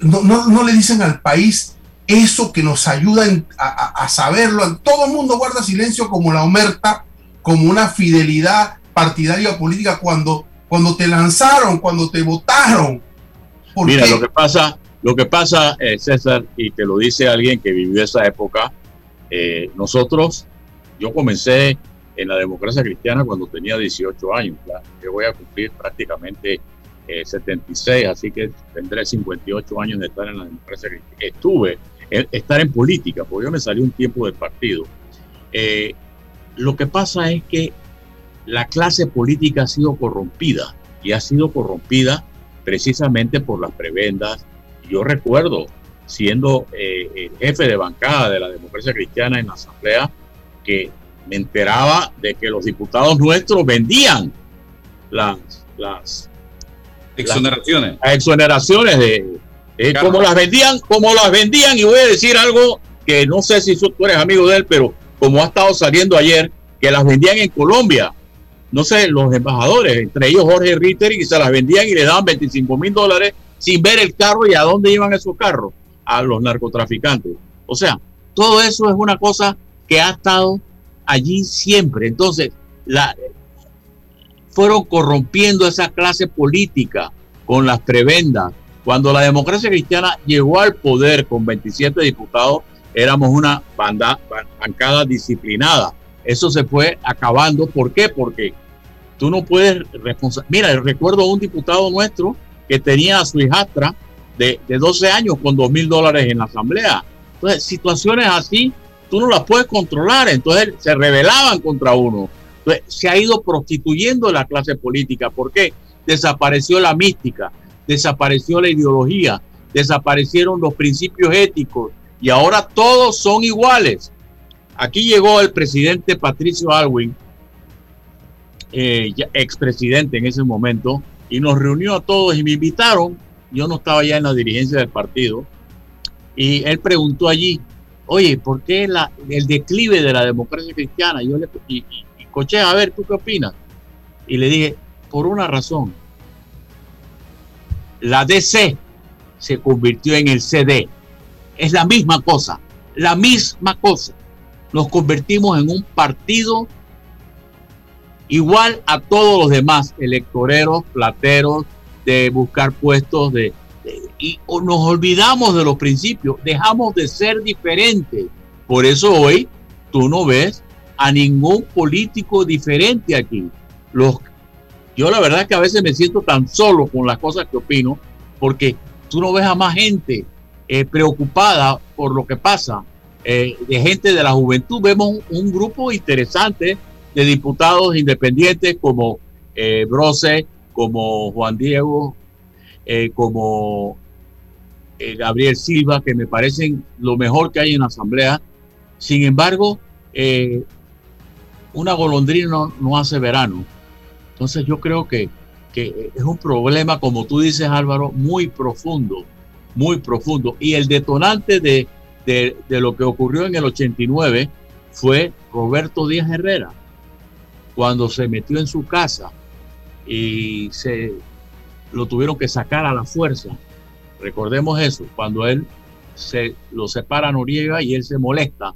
No, no, le dicen al país eso que nos ayuda a, saberlo. Todo el mundo guarda silencio como la omerta, como una fidelidad partidaria política cuando, cuando te lanzaron, cuando te votaron. Mira, lo que pasa, lo que pasa, eh, César, y te lo dice alguien que vivió esa época, eh, nosotros, yo comencé en la democracia cristiana cuando tenía 18 años. Yo voy a cumplir prácticamente 76, eh, así que tendré 58 años de estar en la democracia cristiana. Estuve, estar en política, porque yo me salí un tiempo del partido. Eh, lo que pasa es que la clase política ha sido corrompida y ha sido corrompida precisamente por las prebendas. Yo recuerdo siendo eh, el jefe de bancada de la democracia cristiana en la asamblea que me enteraba de que los diputados nuestros vendían las, las exoneraciones. Las, exoneraciones de, como las vendían, como las vendían, y voy a decir algo que no sé si tú eres amigo de él, pero como ha estado saliendo ayer, que las vendían en Colombia. No sé, los embajadores, entre ellos Jorge Ritter, y se las vendían y le daban 25 mil dólares sin ver el carro y a dónde iban esos carros, a los narcotraficantes. O sea, todo eso es una cosa que ha estado allí siempre. Entonces, la, fueron corrompiendo esa clase política con las prebendas. Cuando la democracia cristiana llegó al poder con 27 diputados, éramos una banda, bancada disciplinada. Eso se fue acabando. ¿Por qué? Porque tú no puedes Mira, recuerdo un diputado nuestro que tenía a su hijastra de, de 12 años con 2 mil dólares en la asamblea. Entonces, situaciones así tú no las puedes controlar, entonces se rebelaban contra uno. Entonces, se ha ido prostituyendo la clase política. ¿Por qué? Desapareció la mística, desapareció la ideología, desaparecieron los principios éticos y ahora todos son iguales. Aquí llegó el presidente Patricio Alwin, eh, expresidente en ese momento, y nos reunió a todos y me invitaron. Yo no estaba ya en la dirigencia del partido. Y él preguntó allí, oye, ¿por qué el declive de la democracia cristiana? Le, y, y, a ver, ¿tú qué opinas? Y le dije, por una razón. La DC se convirtió en el CD. Es la misma cosa, la misma cosa. Nos convertimos en un partido igual a todos los demás electoreros, plateros, de buscar puestos de, y nos olvidamos de los principios, dejamos de ser diferentes. Por eso hoy tú no ves a ningún político diferente aquí. Los, yo la verdad que a veces me siento tan solo con las cosas que opino, porque tú no ves a más gente eh, preocupada por lo que pasa, eh, de gente de la juventud. Vemos un, grupo interesante de diputados independientes como eh, Brose, como Juan Diego, eh, como Gabriel Silva, que me parecen lo mejor que hay en la Asamblea. Sin embargo, una golondrina no, hace verano. Entonces yo creo que, que es un problema, como tú dices Álvaro, muy profundo, muy profundo. Y el detonante de, de, lo que ocurrió en el 89 fue Roberto Díaz Herrera, cuando se metió en su casa y se lo tuvieron que sacar a la fuerza. Recordemos eso, cuando él se lo separa Noriega y él se molesta.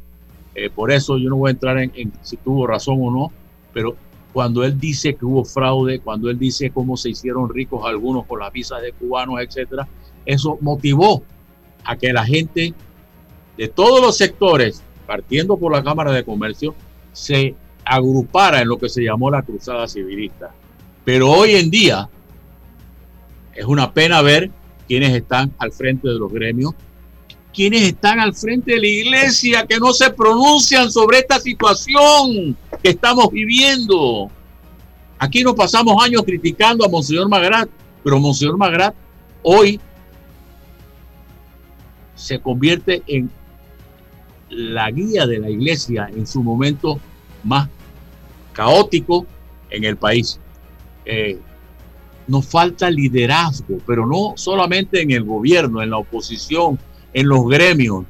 Eh, por eso yo no voy a entrar en, en, si tuvo razón o no, pero cuando él dice que hubo fraude, cuando él dice cómo se hicieron ricos algunos con las visas de cubanos, etcétera, eso motivó a que la gente de todos los sectores, partiendo por la Cámara de Comercio, se agrupara en lo que se llamó la cruzada civilista. Pero hoy en día es una pena ver quienes están al frente de los gremios, quienes están al frente de la iglesia, que no se pronuncian sobre esta situación que estamos viviendo. Aquí nos pasamos años criticando a Monseñor Magrat, pero Monseñor Magrat hoy se convierte en la guía de la iglesia en su momento más caótico en el país. Eh, nos falta liderazgo, pero no solamente en el gobierno, en la oposición, en los gremios.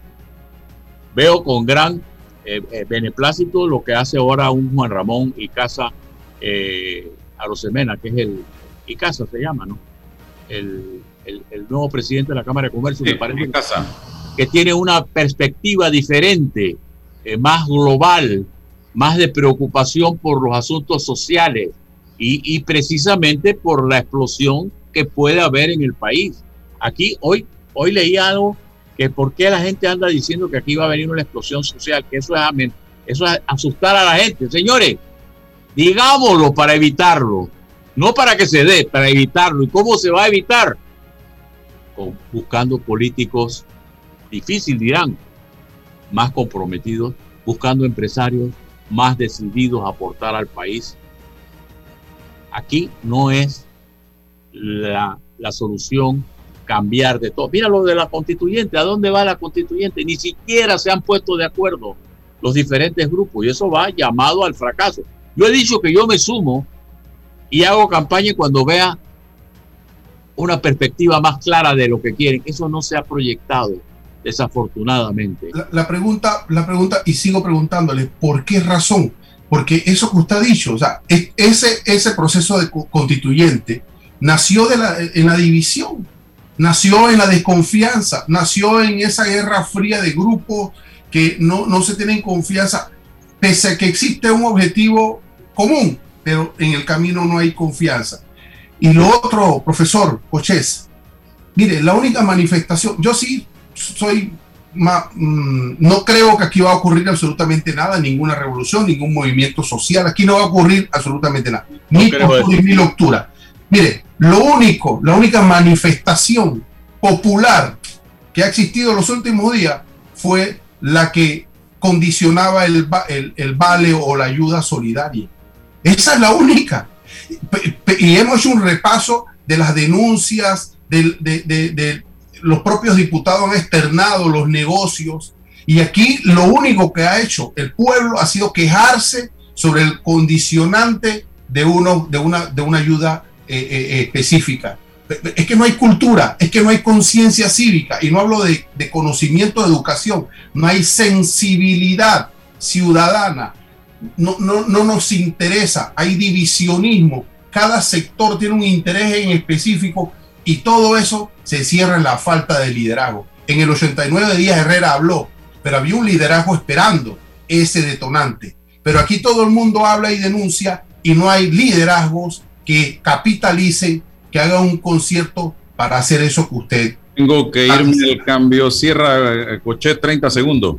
Veo con gran eh, eh, beneplácito lo que hace ahora un Juan Ramón y Casa eh, Arosemena, que es el y Casa se llama, ¿no? El, el, el, nuevo presidente de la Cámara de Comercio, Sí, me parece en casa. que tiene una perspectiva diferente, eh, más global, más de preocupación por los asuntos sociales y, y precisamente por la explosión que puede haber en el país. Aquí hoy, hoy leí algo que por qué la gente anda diciendo que aquí va a venir una explosión social, que eso es, eso es asustar a la gente. Señores, digámoslo para evitarlo, no para que se dé, para evitarlo. ¿Y cómo se va a evitar? Buscando políticos difícil dirán, más comprometidos, buscando empresarios más decididos a aportar al país. Aquí no es la solución cambiar de todo. Mira lo de la constituyente, ¿a dónde va la constituyente? Ni siquiera se han puesto de acuerdo los diferentes grupos y eso va llamado al fracaso. Yo he dicho que yo me sumo y hago campaña cuando vea una perspectiva más clara de lo que quieren. Eso no se ha proyectado desafortunadamente. La, pregunta, la pregunta, y sigo preguntándole, ¿por qué razón? Porque eso que usted ha dicho, o sea, es- ese, ese proceso de co- constituyente nació de la, en la división, nació en la desconfianza, nació en esa guerra fría de grupos que no, no se tienen confianza, pese a que existe un objetivo común, pero en el camino no hay confianza. Y lo otro, profesor Cochés, mire, la única manifestación, yo sí soy ma- mm, no creo que aquí va a ocurrir absolutamente nada, ninguna revolución, ningún movimiento social. Aquí no va a ocurrir absolutamente nada. No Ni postura ni lectura. Mire, lo único, la única manifestación popular que ha existido en los últimos días fue la que condicionaba el, el, el vale o la ayuda solidaria. Esa es la única. Y hemos hecho un repaso de las denuncias, de, de- de- los propios diputados han externado los negocios. Y aquí lo único que ha hecho el pueblo ha sido quejarse sobre el condicionante de, uno, de, una, de una ayuda eh, eh, específica. Es que no hay cultura, es que no hay conciencia cívica, y no hablo de, conocimiento de educación, no hay sensibilidad ciudadana, no, no, no nos interesa, hay divisionismo, cada sector tiene un interés en específico y todo eso se cierra en la falta de liderazgo. En el 89 Díaz Herrera habló, pero había un liderazgo esperando ese detonante. Pero aquí todo el mundo habla y denuncia y no hay liderazgos que capitalicen, que hagan un concierto para hacer eso que usted. Tengo que irme al cambio. Cierra, eh, Cochet, 30 segundos.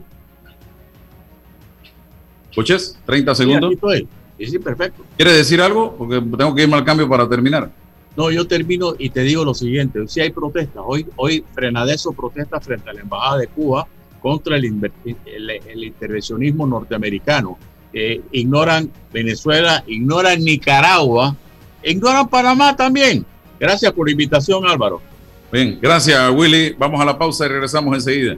Coches, 30 Sí, segundos. estoy. Sí, sí, perfecto. ¿Quieres decir algo? Porque tengo que irme al cambio para terminar. No, yo termino y te digo lo siguiente. Si hay protestas, hoy, hoy Frenadeso protesta frente a la Embajada de Cuba contra el, inver- el- el intervencionismo norteamericano. Eh, ignoran Venezuela, ignoran Nicaragua, ignoran Panamá también. Gracias por la invitación, Álvaro. Bien, gracias, Willy. Vamos a la pausa y regresamos enseguida.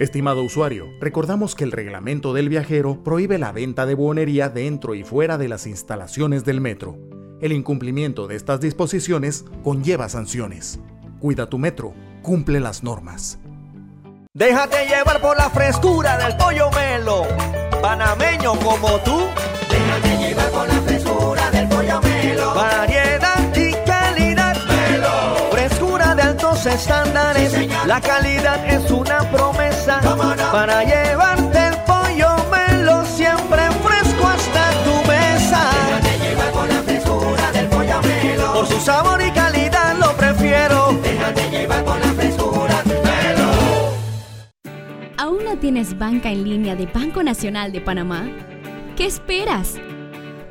Estimado usuario, recordamos que el reglamento del viajero prohíbe la venta de buonería dentro y fuera de las instalaciones del metro. El incumplimiento de estas disposiciones conlleva sanciones. Cuida tu metro, cumple las normas. Déjate llevar por la frescura del pollo melo, panameño como tú. Déjate llevar por la frescura del pollo melo. Altos estándares. Sí, la calidad es una promesa no? para llevarte el pollo melo siempre fresco hasta tu mesa. Déjate llevar por la frescura del pollo melo. Por su sabor y calidad lo prefiero. Déjate llevar por la frescura melo. ¿Aún no tienes banca en línea de Banco Nacional de Panamá? ¿Qué esperas?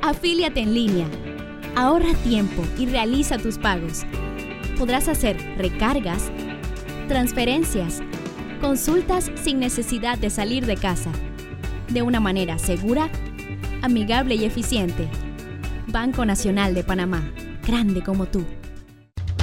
Afíliate en línea. Ahorra tiempo y realiza tus pagos. Podrás hacer recargas, transferencias, consultas sin necesidad de salir de casa. De una manera segura, amigable y eficiente. Banco Nacional de Panamá. Grande como tú.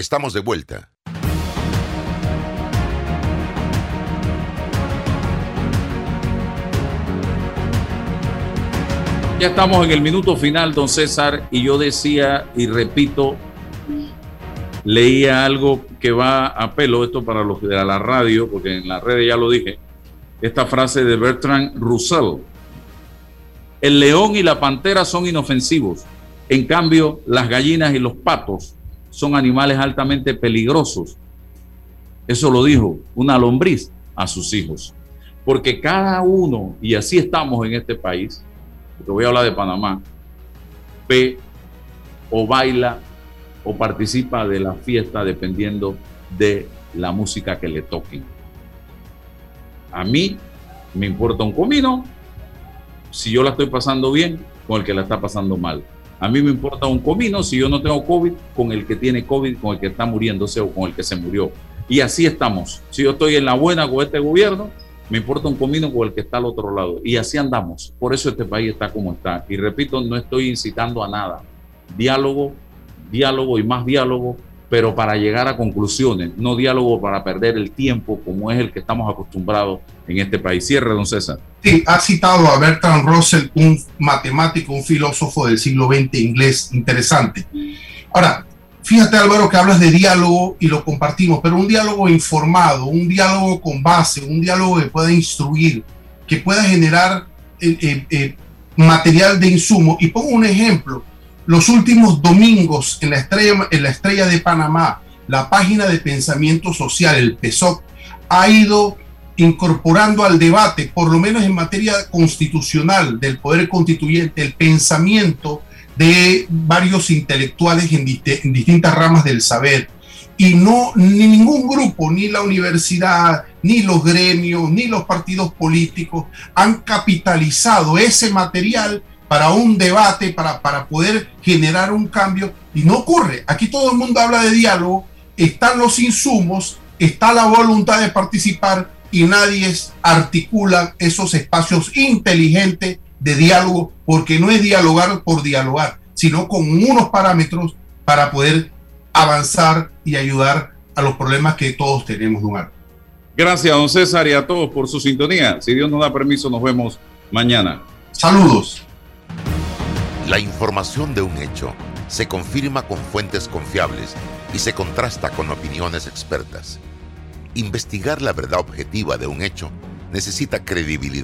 Estamos de vuelta. Ya estamos en el minuto final, don César, y yo decía y repito, leía algo que va a pelo, esto para los de la radio, porque en las redes ya lo dije, esta frase de Bertrand Russell. El león y la pantera son inofensivos, en cambio las gallinas y los patos son animales altamente peligrosos. Eso lo dijo una lombriz a sus hijos. Porque cada uno, y así estamos en este país, porque voy a hablar de Panamá, ve o baila o participa de la fiesta dependiendo de la música que le toquen. A mí me importa un comino si yo la estoy pasando bien con el que la está pasando mal. A mí me importa un comino si yo no tengo COVID con el que tiene COVID, con el que está muriéndose o con el que se murió. Y así estamos. Si yo estoy en la buena con este gobierno, me importa un comino con el que está al otro lado. Y así andamos. Por eso este país está como está. Y repito, no estoy incitando a nada. Diálogo, diálogo y más diálogo, pero para llegar a conclusiones, no diálogo para perder el tiempo como es el que estamos acostumbrados en este país. Cierre, don César. Sí, ha citado a Bertrand Russell, un matemático, un filósofo del siglo XX inglés interesante. Ahora, Fíjate Álvaro que hablas de diálogo y lo compartimos, pero un diálogo informado, un diálogo con base, un diálogo que pueda instruir, que pueda generar eh, eh, eh, material de insumo. Y pongo un ejemplo, los últimos domingos en la, estrella, en la estrella de Panamá, la página de pensamiento social, el PESOC, ha ido incorporando al debate, por lo menos en materia constitucional del poder constituyente, el pensamiento de varios intelectuales en, distintas ramas del saber. Y no, ni ningún grupo, ni la universidad, ni los gremios, ni los partidos políticos han capitalizado ese material para un debate, para, para poder generar un cambio. Y no ocurre. Aquí todo el mundo habla de diálogo, están los insumos, está la voluntad de participar y nadie articula esos espacios inteligentes de diálogo, porque no es dialogar por dialogar, sino con unos parámetros para poder avanzar y ayudar a los problemas que todos tenemos, lugar. Gracias, don César, y a todos por su sintonía. Si Dios nos da permiso, nos vemos mañana. Saludos. La información de un hecho se confirma con fuentes confiables y se contrasta con opiniones expertas. Investigar la verdad objetiva de un hecho necesita credibilidad